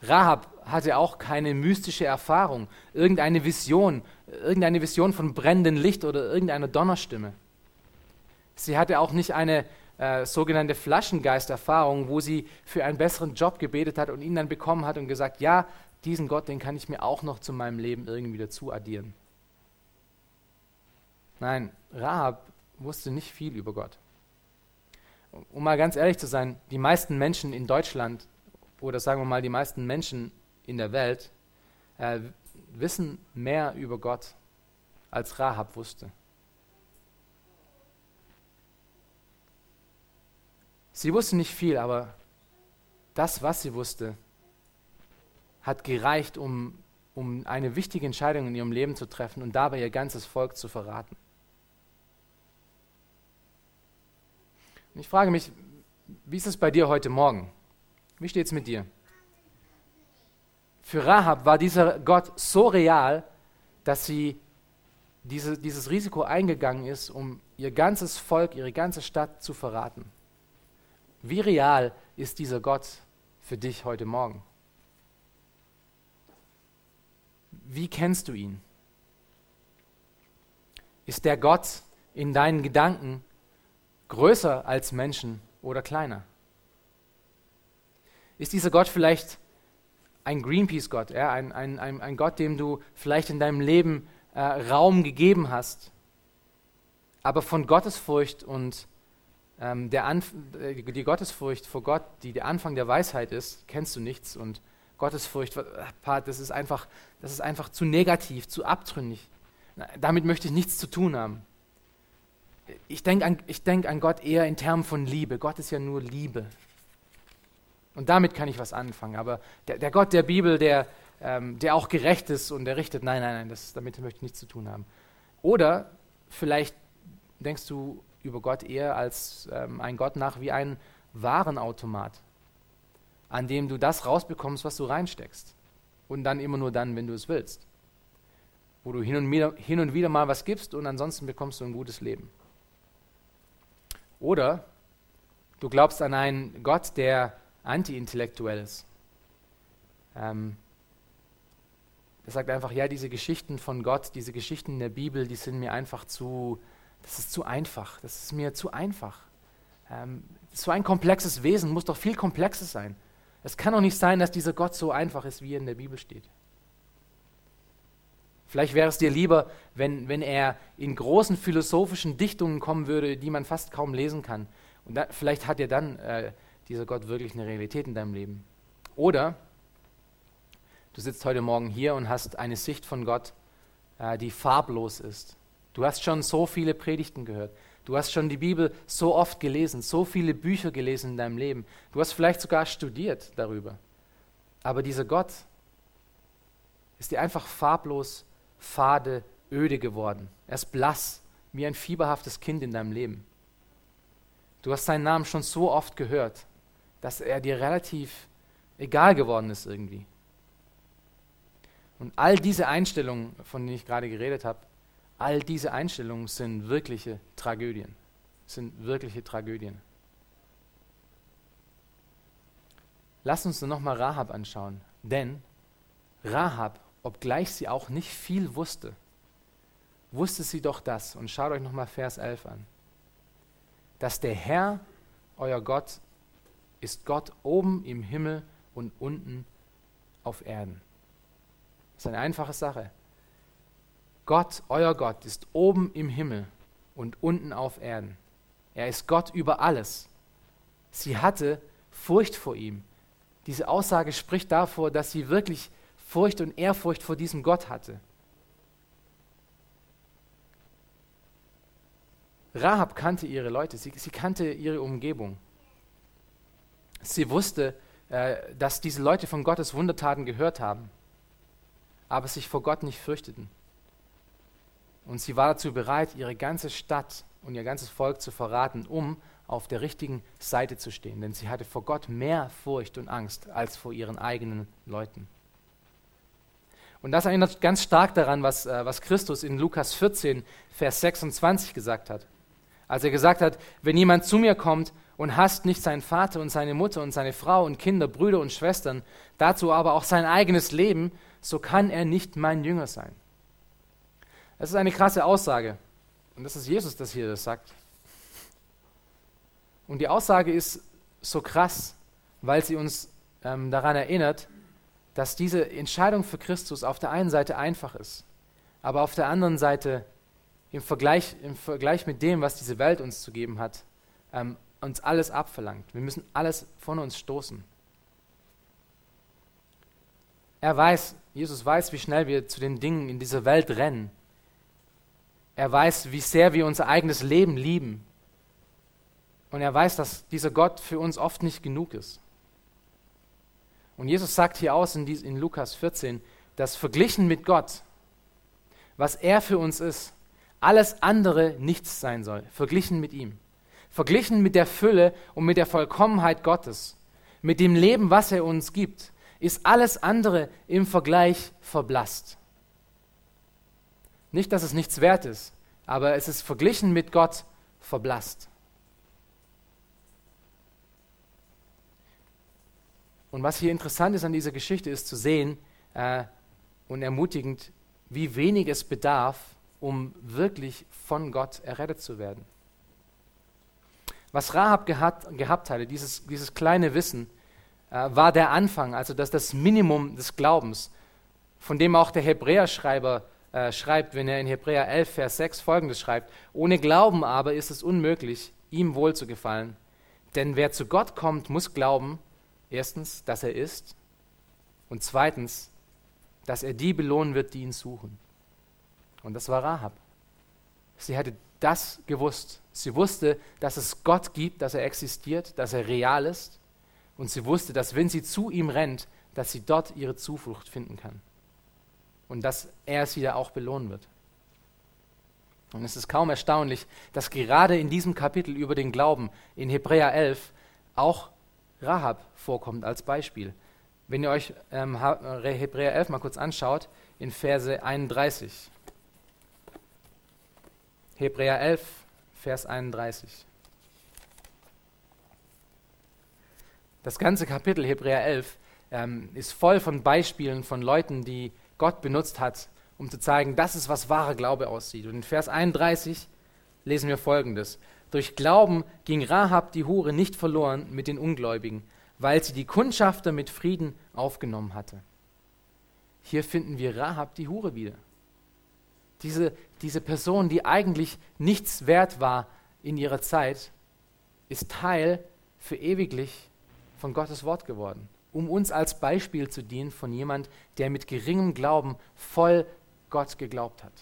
Rahab hatte auch keine mystische Erfahrung, irgendeine Vision, irgendeine Vision von brennendem Licht oder irgendeiner Donnerstimme. Sie hatte auch nicht eine äh, sogenannte Flaschengeisterfahrung, wo sie für einen besseren Job gebetet hat und ihn dann bekommen hat und gesagt, ja, diesen Gott, den kann ich mir auch noch zu meinem Leben irgendwie dazu addieren. Nein, Rahab wusste nicht viel über Gott. Um mal ganz ehrlich zu sein, die meisten Menschen in Deutschland oder sagen wir mal die meisten Menschen in der Welt äh, wissen mehr über Gott, als Rahab wusste. Sie wusste nicht viel, aber das, was sie wusste, hat gereicht, um, um eine wichtige Entscheidung in ihrem Leben zu treffen und dabei ihr ganzes Volk zu verraten. Und ich frage mich, wie ist es bei dir heute Morgen? Wie steht es mit dir? Für Rahab war dieser Gott so real, dass sie diese, dieses Risiko eingegangen ist, um ihr ganzes Volk, ihre ganze Stadt zu verraten. Wie real ist dieser Gott für dich heute Morgen? Wie kennst du ihn? Ist der Gott in deinen Gedanken größer als Menschen oder kleiner? Ist dieser Gott vielleicht ein Greenpeace-Gott, ja? ein, ein, ein, ein, Gott, dem du vielleicht in deinem Leben äh, Raum gegeben hast, aber von Gottesfurcht und ähm, äh, die Gottesfurcht vor Gott, die der Anfang der Weisheit ist, kennst du nichts und Gottesfurcht, das ist einfach, das ist einfach zu negativ, zu abtrünnig. Damit möchte ich nichts zu tun haben. Ich denke an, denk an Gott eher in Termen von Liebe. Gott ist ja nur Liebe. Und damit kann ich was anfangen. Aber der, der Gott der Bibel, der, ähm, der auch gerecht ist und der richtet, nein, nein, nein, das, damit möchte ich nichts zu tun haben. Oder vielleicht denkst du über Gott eher als ähm, ein Gott nach wie ein Warenautomat, an dem du das rausbekommst, was du reinsteckst. Und dann immer nur dann, wenn du es willst. Wo du hin und, wieder, hin und wieder mal was gibst und ansonsten bekommst du ein gutes Leben. Oder du glaubst an einen Gott, der anti-intellektuell ist. Ähm, der sagt einfach, ja, diese Geschichten von Gott, diese Geschichten in der Bibel, die sind mir einfach zu, das ist zu einfach, das ist mir zu einfach. Ähm, so ein komplexes Wesen muss doch viel komplexer sein. Es kann doch nicht sein, dass dieser Gott so einfach ist, wie er in der Bibel steht. Vielleicht wäre es dir lieber, wenn, wenn er in großen philosophischen Dichtungen kommen würde, die man fast kaum lesen kann. Und da, vielleicht hat dir dann äh, dieser Gott wirklich eine Realität in deinem Leben. Oder du sitzt heute Morgen hier und hast eine Sicht von Gott, äh, die farblos ist. Du hast schon so viele Predigten gehört. Du hast schon die Bibel so oft gelesen, so viele Bücher gelesen in deinem Leben. Du hast vielleicht sogar studiert darüber. Aber dieser Gott ist dir einfach farblos fade, öde geworden. Er ist blass, wie ein fieberhaftes Kind in deinem Leben. Du hast seinen Namen schon so oft gehört, dass er dir relativ egal geworden ist irgendwie. Und all diese Einstellungen, von denen ich gerade geredet habe, all diese Einstellungen sind wirkliche Tragödien. Sind wirkliche Tragödien. Lass uns nur nochmal Rahab anschauen. Denn Rahab obgleich sie auch nicht viel wusste, wusste sie doch das. Und schaut euch nochmal Vers 11 an. Dass der Herr, euer Gott, ist Gott oben im Himmel und unten auf Erden. Das ist eine einfache Sache. Gott, euer Gott, ist oben im Himmel und unten auf Erden. Er ist Gott über alles. Sie hatte Furcht vor ihm. Diese Aussage spricht davor, dass sie wirklich Furcht und Ehrfurcht vor diesem Gott hatte. Rahab kannte ihre Leute, sie, sie kannte ihre Umgebung. Sie wusste, äh, dass diese Leute von Gottes Wundertaten gehört haben, aber sich vor Gott nicht fürchteten. Und sie war dazu bereit, ihre ganze Stadt und ihr ganzes Volk zu verraten, um auf der richtigen Seite zu stehen. Denn sie hatte vor Gott mehr Furcht und Angst als vor ihren eigenen Leuten. Und das erinnert ganz stark daran, was, äh, was Christus in Lukas 14, Vers 26 gesagt hat. Als er gesagt hat, wenn jemand zu mir kommt und hasst nicht seinen Vater und seine Mutter und seine Frau und Kinder, Brüder und Schwestern, dazu aber auch sein eigenes Leben, so kann er nicht mein Jünger sein. Das ist eine krasse Aussage. Und das ist Jesus, das hier das sagt. Und die Aussage ist so krass, weil sie uns ähm, daran erinnert, dass diese Entscheidung für Christus auf der einen Seite einfach ist, aber auf der anderen Seite im Vergleich, im Vergleich mit dem, was diese Welt uns zu geben hat, ähm, uns alles abverlangt. Wir müssen alles von uns stoßen. Er weiß, Jesus weiß, wie schnell wir zu den Dingen in dieser Welt rennen. Er weiß, wie sehr wir unser eigenes Leben lieben. Und er weiß, dass dieser Gott für uns oft nicht genug ist. Und Jesus sagt hier aus in, in Lukas 14, dass verglichen mit Gott, was er für uns ist, alles andere nichts sein soll, verglichen mit ihm. Verglichen mit der Fülle und mit der Vollkommenheit Gottes, mit dem Leben, was er uns gibt, ist alles andere im Vergleich verblasst. Nicht, dass es nichts wert ist, aber es ist verglichen mit Gott verblasst. Und was hier interessant ist an dieser Geschichte, ist zu sehen äh, und ermutigend, wie wenig es bedarf, um wirklich von Gott errettet zu werden. Was Rahab gehabt, gehabt hatte, dieses, dieses kleine Wissen, äh, war der Anfang, also das, das Minimum des Glaubens, von dem auch der Hebräerschreiber äh, schreibt, wenn er in Hebräer 11, Vers 6 folgendes schreibt: Ohne Glauben aber ist es unmöglich, ihm wohl zu gefallen. Denn wer zu Gott kommt, muss glauben, erstens, dass er ist und zweitens, dass er die belohnen wird, die ihn suchen. Und das war Rahab. Sie hatte das gewusst. Sie wusste, dass es Gott gibt, dass er existiert, dass er real ist. Und sie wusste, dass wenn sie zu ihm rennt, dass sie dort ihre Zuflucht finden kann und dass er sie da auch belohnen wird. Und es ist kaum erstaunlich, dass gerade in diesem Kapitel über den Glauben in Hebräer 11 auch Rahab vorkommt als Beispiel. Wenn ihr euch ähm, Hebräer 11 mal kurz anschaut, in Verse 31. Hebräer 11, Vers 31. Das ganze Kapitel Hebräer 11 ähm, ist voll von Beispielen von Leuten, die Gott benutzt hat, um zu zeigen, das ist, was wahrer Glaube aussieht. Und in Vers 31 lesen wir folgendes. Durch Glauben ging Rahab die Hure nicht verloren mit den Ungläubigen, weil sie die Kundschafter mit Frieden aufgenommen hatte. Hier finden wir Rahab die Hure wieder. Diese, diese Person, die eigentlich nichts wert war in ihrer Zeit, ist Teil für ewiglich von Gottes Wort geworden um uns als Beispiel zu dienen von jemand, der mit geringem Glauben voll Gott geglaubt hat.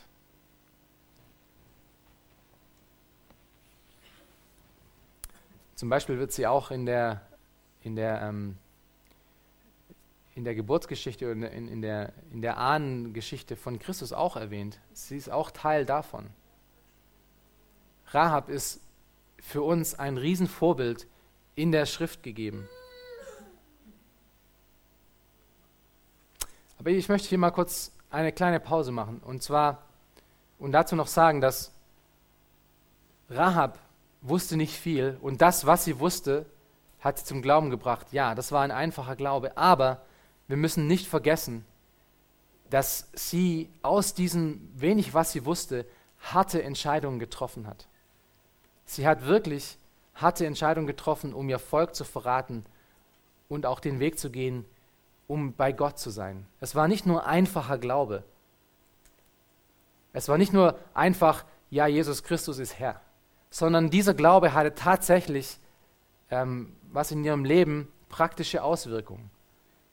Zum Beispiel wird sie auch in der, in der, ähm, in der Geburtsgeschichte und in, in, der, in der Ahnengeschichte von Christus auch erwähnt. Sie ist auch Teil davon. Rahab ist für uns ein Riesenvorbild in der Schrift gegeben. Aber ich möchte hier mal kurz eine kleine Pause machen. Und zwar, und dazu noch sagen, dass Rahab wusste nicht viel und das, was sie wusste, hat sie zum Glauben gebracht. Ja, das war ein einfacher Glaube, aber wir müssen nicht vergessen, dass sie aus diesem wenig, was sie wusste, harte Entscheidungen getroffen hat. Sie hat wirklich harte Entscheidungen getroffen, um ihr Volk zu verraten und auch den Weg zu gehen, um bei Gott zu sein. Es war nicht nur einfacher Glaube. Es war nicht nur einfach, ja, Jesus Christus ist Herr, sondern dieser Glaube hatte tatsächlich, ähm, was in ihrem Leben praktische Auswirkungen.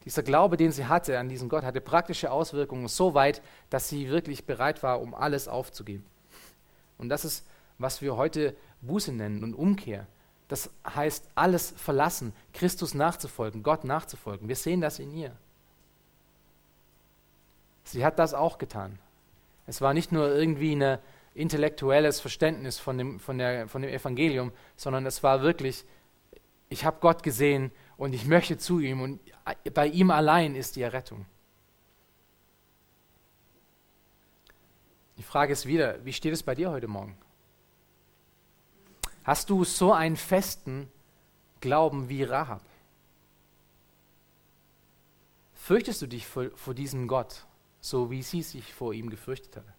Dieser Glaube, den sie hatte an diesen Gott, hatte praktische Auswirkungen so weit, dass sie wirklich bereit war, um alles aufzugeben. Und das ist, was wir heute Buße nennen und Umkehr. Das heißt, alles verlassen, Christus nachzufolgen, Gott nachzufolgen. Wir sehen das in ihr. Sie hat das auch getan. Es war nicht nur irgendwie ein intellektuelles Verständnis von dem, von, der, von dem Evangelium, sondern es war wirklich, ich habe Gott gesehen und ich möchte zu ihm und bei ihm allein ist die Errettung. Die Frage ist wieder, wie steht es bei dir heute Morgen? Hast du so einen festen Glauben wie Rahab? Fürchtest du dich vor, vor diesem Gott, so wie sie sich vor ihm gefürchtet hatte?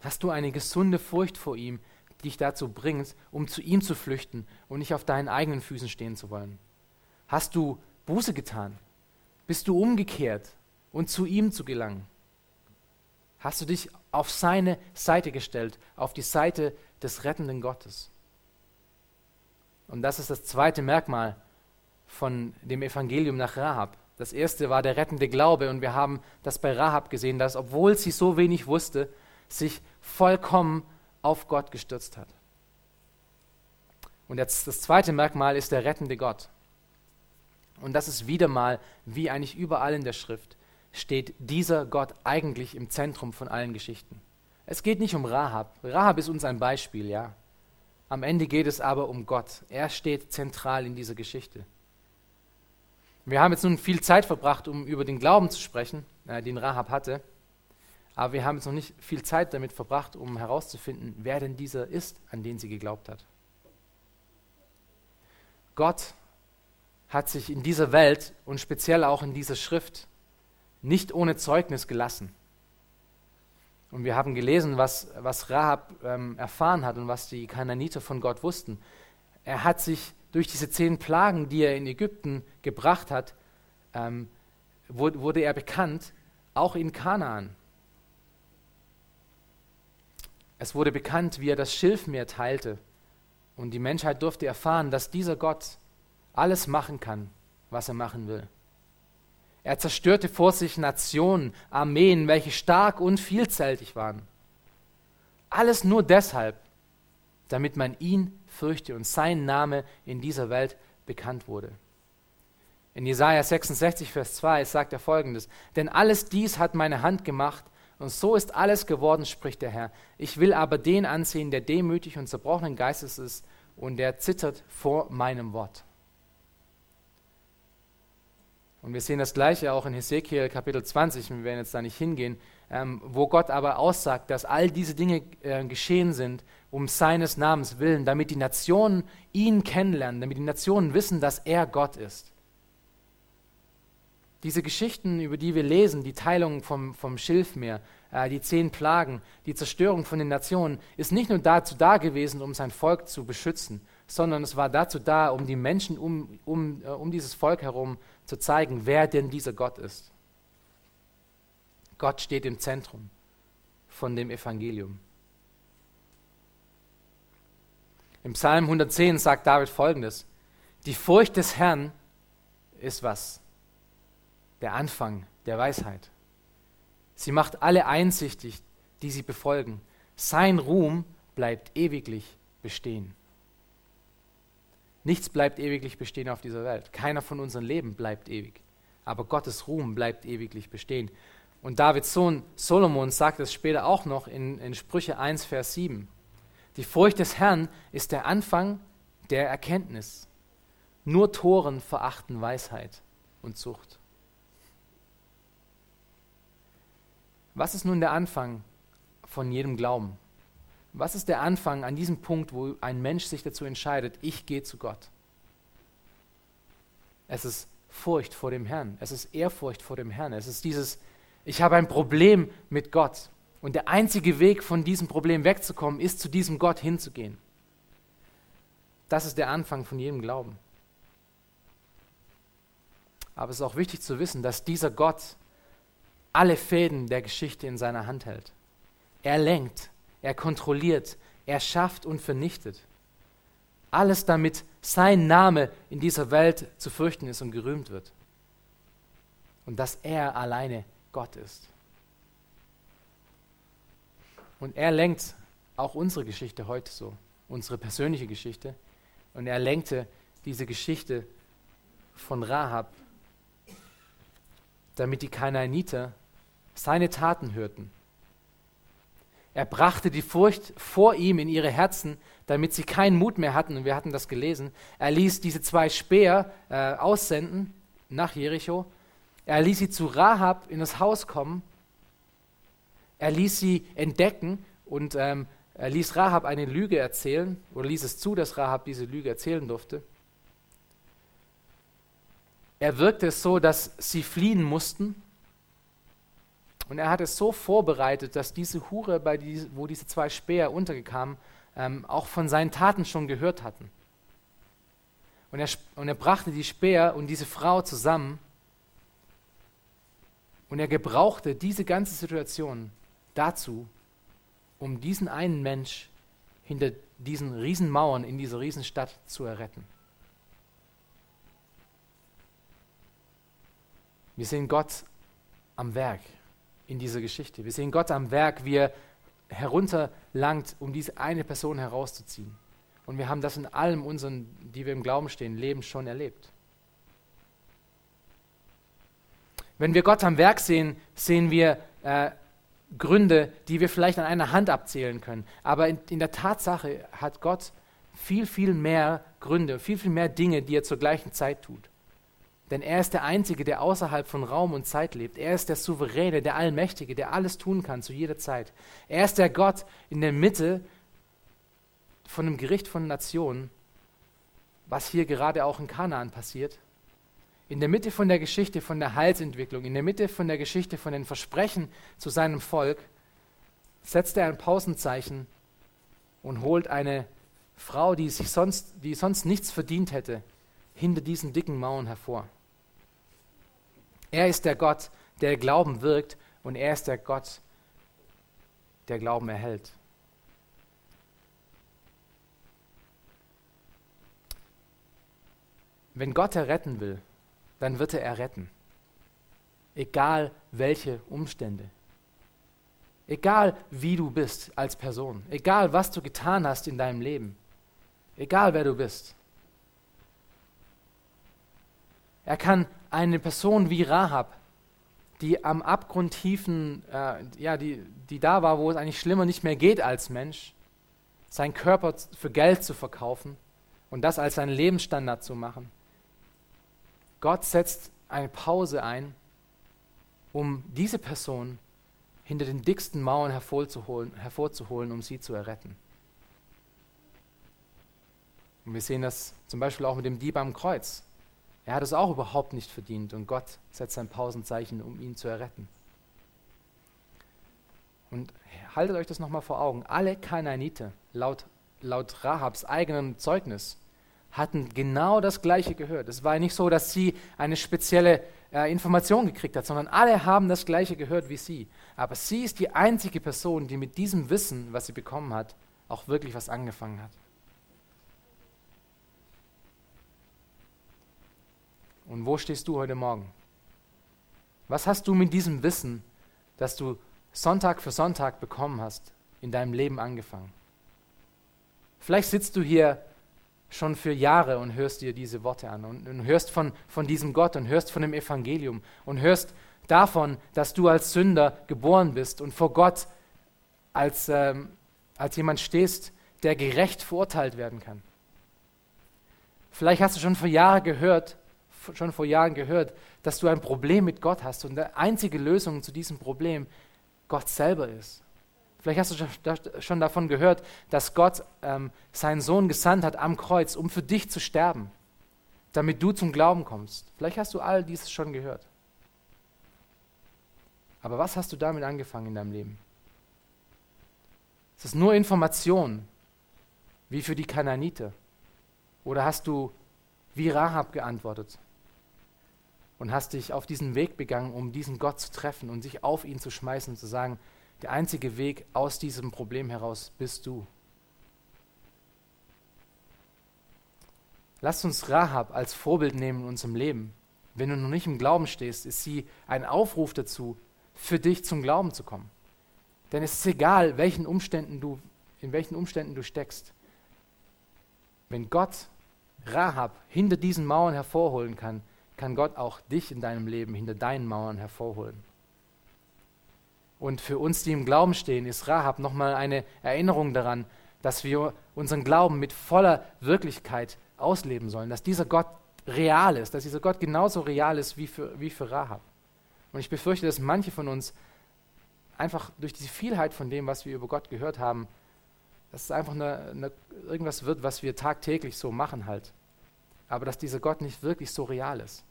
Hast du eine gesunde Furcht vor ihm, die dich dazu bringt, um zu ihm zu flüchten und nicht auf deinen eigenen Füßen stehen zu wollen? Hast du Buße getan? Bist du umgekehrt und zu ihm zu gelangen? Hast du dich auf seine Seite gestellt, auf die Seite des rettenden Gottes. Und das ist das zweite Merkmal von dem Evangelium nach Rahab. Das erste war der rettende Glaube und wir haben das bei Rahab gesehen, dass obwohl sie so wenig wusste, sich vollkommen auf Gott gestürzt hat. Und jetzt das zweite Merkmal ist der rettende Gott. Und das ist wieder mal, wie eigentlich überall in der Schrift, steht dieser Gott eigentlich im Zentrum von allen Geschichten. Es geht nicht um Rahab. Rahab ist uns ein Beispiel, ja. Am Ende geht es aber um Gott. Er steht zentral in dieser Geschichte. Wir haben jetzt nun viel Zeit verbracht, um über den Glauben zu sprechen, äh, den Rahab hatte. Aber wir haben jetzt noch nicht viel Zeit damit verbracht, um herauszufinden, wer denn dieser ist, an den sie geglaubt hat. Gott hat sich in dieser Welt und speziell auch in dieser Schrift nicht ohne Zeugnis gelassen. Und wir haben gelesen, was, was Rahab ähm, erfahren hat und was die Kananiter von Gott wussten. Er hat sich durch diese zehn Plagen, die er in Ägypten gebracht hat, ähm, wurde er bekannt, auch in Kanaan. Es wurde bekannt, wie er das Schilfmeer teilte. Und die Menschheit durfte erfahren, dass dieser Gott alles machen kann, was er machen will. Er zerstörte vor sich Nationen, Armeen, welche stark und vielzältig waren. Alles nur deshalb, damit man ihn fürchte und sein Name in dieser Welt bekannt wurde. In Jesaja 66, Vers 2 sagt er folgendes: Denn alles dies hat meine Hand gemacht, und so ist alles geworden, spricht der Herr. Ich will aber den ansehen, der demütig und zerbrochenen Geistes ist und der zittert vor meinem Wort. Und wir sehen das Gleiche auch in Hesekiel Kapitel 20, wir werden jetzt da nicht hingehen, ähm, wo Gott aber aussagt, dass all diese Dinge äh, geschehen sind um seines Namens willen, damit die Nationen ihn kennenlernen, damit die Nationen wissen, dass er Gott ist. Diese Geschichten, über die wir lesen, die Teilung vom, vom Schilfmeer, äh, die zehn Plagen, die Zerstörung von den Nationen, ist nicht nur dazu da gewesen, um sein Volk zu beschützen, sondern es war dazu da, um die Menschen um, um, äh, um dieses Volk herum zu zeigen, wer denn dieser Gott ist. Gott steht im Zentrum von dem Evangelium. Im Psalm 110 sagt David folgendes: Die Furcht des Herrn ist was? Der Anfang der Weisheit. Sie macht alle einsichtig, die sie befolgen. Sein Ruhm bleibt ewiglich bestehen. Nichts bleibt ewiglich bestehen auf dieser Welt. Keiner von unseren Leben bleibt ewig. Aber Gottes Ruhm bleibt ewiglich bestehen. Und Davids Sohn Solomon sagt es später auch noch in, in Sprüche 1, Vers 7. Die Furcht des Herrn ist der Anfang der Erkenntnis. Nur Toren verachten Weisheit und Zucht. Was ist nun der Anfang von jedem Glauben? Was ist der Anfang an diesem Punkt, wo ein Mensch sich dazu entscheidet, ich gehe zu Gott? Es ist Furcht vor dem Herrn. Es ist Ehrfurcht vor dem Herrn. Es ist dieses, ich habe ein Problem mit Gott. Und der einzige Weg, von diesem Problem wegzukommen, ist, zu diesem Gott hinzugehen. Das ist der Anfang von jedem Glauben. Aber es ist auch wichtig zu wissen, dass dieser Gott alle Fäden der Geschichte in seiner Hand hält. Er lenkt, er kontrolliert, er schafft und vernichtet. Alles damit sein Name in dieser Welt zu fürchten ist und gerühmt wird. Und dass er alleine Gott ist. Und er lenkt auch unsere Geschichte heute so, unsere persönliche Geschichte. Und er lenkte diese Geschichte von Rahab, damit die Kanaaniter seine Taten hörten er brachte die Furcht vor ihm in ihre Herzen, damit sie keinen Mut mehr hatten. Und wir hatten das gelesen. Er ließ diese zwei Speer äh, aussenden nach Jericho. Er ließ sie zu Rahab in das Haus kommen. Er ließ sie entdecken und ähm, er ließ Rahab eine Lüge erzählen oder ließ es zu, dass Rahab diese Lüge erzählen durfte. Er wirkte es so, dass sie fliehen mussten und er hat es so vorbereitet, dass diese Hure, bei die, wo diese zwei Speer untergekamen, ähm, auch von seinen Taten schon gehört hatten. Und er, und er brachte die Speer und diese Frau zusammen. Und er gebrauchte diese ganze Situation dazu, um diesen einen Mensch hinter diesen Riesenmauern in dieser Riesenstadt zu erretten. Wir sehen Gott am Werk in dieser Geschichte. Wir sehen Gott am Werk, wie er herunterlangt, um diese eine Person herauszuziehen. Und wir haben das in allem unseren, die wir im Glauben stehen, Leben schon erlebt. Wenn wir Gott am Werk sehen, sehen wir äh, Gründe, die wir vielleicht an einer Hand abzählen können. Aber in, in der Tatsache hat Gott viel, viel mehr Gründe, viel, viel mehr Dinge, die er zur gleichen Zeit tut. Denn er ist der Einzige, der außerhalb von Raum und Zeit lebt. Er ist der Souveräne, der Allmächtige, der alles tun kann zu jeder Zeit. Er ist der Gott in der Mitte von einem Gericht von Nationen, was hier gerade auch in Kanaan passiert. In der Mitte von der Geschichte von der Heilsentwicklung, in der Mitte von der Geschichte von den Versprechen zu seinem Volk, setzt er ein Pausenzeichen und holt eine Frau, die, sich sonst, die sonst nichts verdient hätte, hinter diesen dicken Mauern hervor. Er ist der Gott, der Glauben wirkt und er ist der Gott, der Glauben erhält. Wenn Gott erretten will, dann wird er erretten. Egal welche Umstände. Egal wie du bist als Person. Egal was du getan hast in deinem Leben. Egal wer du bist. Er kann eine Person wie Rahab, die am Abgrund tiefen, äh, ja, die, die da war, wo es eigentlich schlimmer nicht mehr geht als Mensch, seinen Körper für Geld zu verkaufen und das als seinen Lebensstandard zu machen. Gott setzt eine Pause ein, um diese Person hinter den dicksten Mauern hervorzuholen, hervorzuholen, um sie zu erretten. Und wir sehen das zum Beispiel auch mit dem Dieb am Kreuz. Er hat es auch überhaupt nicht verdient und Gott setzt ein Pausenzeichen, um ihn zu erretten. Und haltet euch das nochmal vor Augen. Alle Kanaanite, laut, laut Rahabs eigenem Zeugnis, hatten genau das Gleiche gehört. Es war nicht so, dass sie eine spezielle äh, Information gekriegt hat, sondern alle haben das Gleiche gehört wie sie. Aber sie ist die einzige Person, die mit diesem Wissen, was sie bekommen hat, auch wirklich was angefangen hat. Und wo stehst du heute Morgen? Was hast du mit diesem Wissen, das du Sonntag für Sonntag bekommen hast, in deinem Leben angefangen? Vielleicht sitzt du hier schon für Jahre und hörst dir diese Worte an und, und, hörst von, von diesem Gott und hörst von dem Evangelium und hörst davon, dass du als Sünder geboren bist und vor Gott als, ähm, als jemand stehst, der gerecht verurteilt werden kann. Vielleicht hast du schon vor Jahren gehört, schon vor Jahren gehört, dass du ein Problem mit Gott hast und die einzige Lösung zu diesem Problem Gott selber ist. Vielleicht hast du schon davon gehört, dass Gott ähm, seinen Sohn gesandt hat am Kreuz, um für dich zu sterben, damit du zum Glauben kommst. Vielleicht hast du all dies schon gehört. Aber was hast du damit angefangen in deinem Leben? Ist es nur Information, wie für die Kananite? Oder hast du wie Rahab geantwortet? Und hast dich auf diesen Weg begangen, um diesen Gott zu treffen und sich auf ihn zu schmeißen und zu sagen, der einzige Weg aus diesem Problem heraus bist du. Lasst uns Rahab als Vorbild nehmen in unserem Leben. Wenn du noch nicht im Glauben stehst, ist sie ein Aufruf dazu, für dich zum Glauben zu kommen. Denn es ist egal, welchen Umständen du, in welchen Umständen du steckst. Wenn Gott Rahab hinter diesen Mauern hervorholen kann, kann Gott auch dich in deinem Leben hinter deinen Mauern hervorholen. Und für uns, die im Glauben stehen, ist Rahab nochmal eine Erinnerung daran, dass wir unseren Glauben mit voller Wirklichkeit ausleben sollen, dass dieser Gott real ist, dass dieser Gott genauso real ist wie für, wie für Rahab. Und ich befürchte, dass manche von uns einfach durch die Vielheit von dem, was wir über Gott gehört haben, dass es einfach eine, eine, irgendwas wird, was wir tagtäglich so machen halt. Aber dass dieser Gott nicht wirklich so real ist.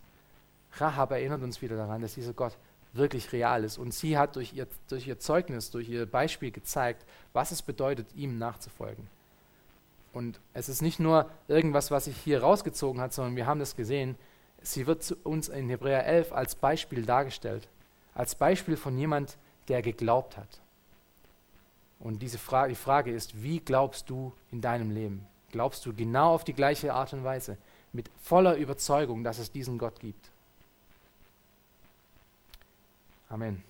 Rahab erinnert uns wieder daran, dass dieser Gott wirklich real ist. Und sie hat durch ihr, durch ihr Zeugnis, durch ihr Beispiel gezeigt, was es bedeutet, ihm nachzufolgen. Und es ist nicht nur irgendwas, was sich hier rausgezogen hat, sondern wir haben das gesehen. Sie wird uns in Hebräer 11 als Beispiel dargestellt. Als Beispiel von jemand, der geglaubt hat. Und diese Frage, die Frage ist, wie glaubst du in deinem Leben? Glaubst du genau auf die gleiche Art und Weise? Mit voller Überzeugung, dass es diesen Gott gibt? 아멘.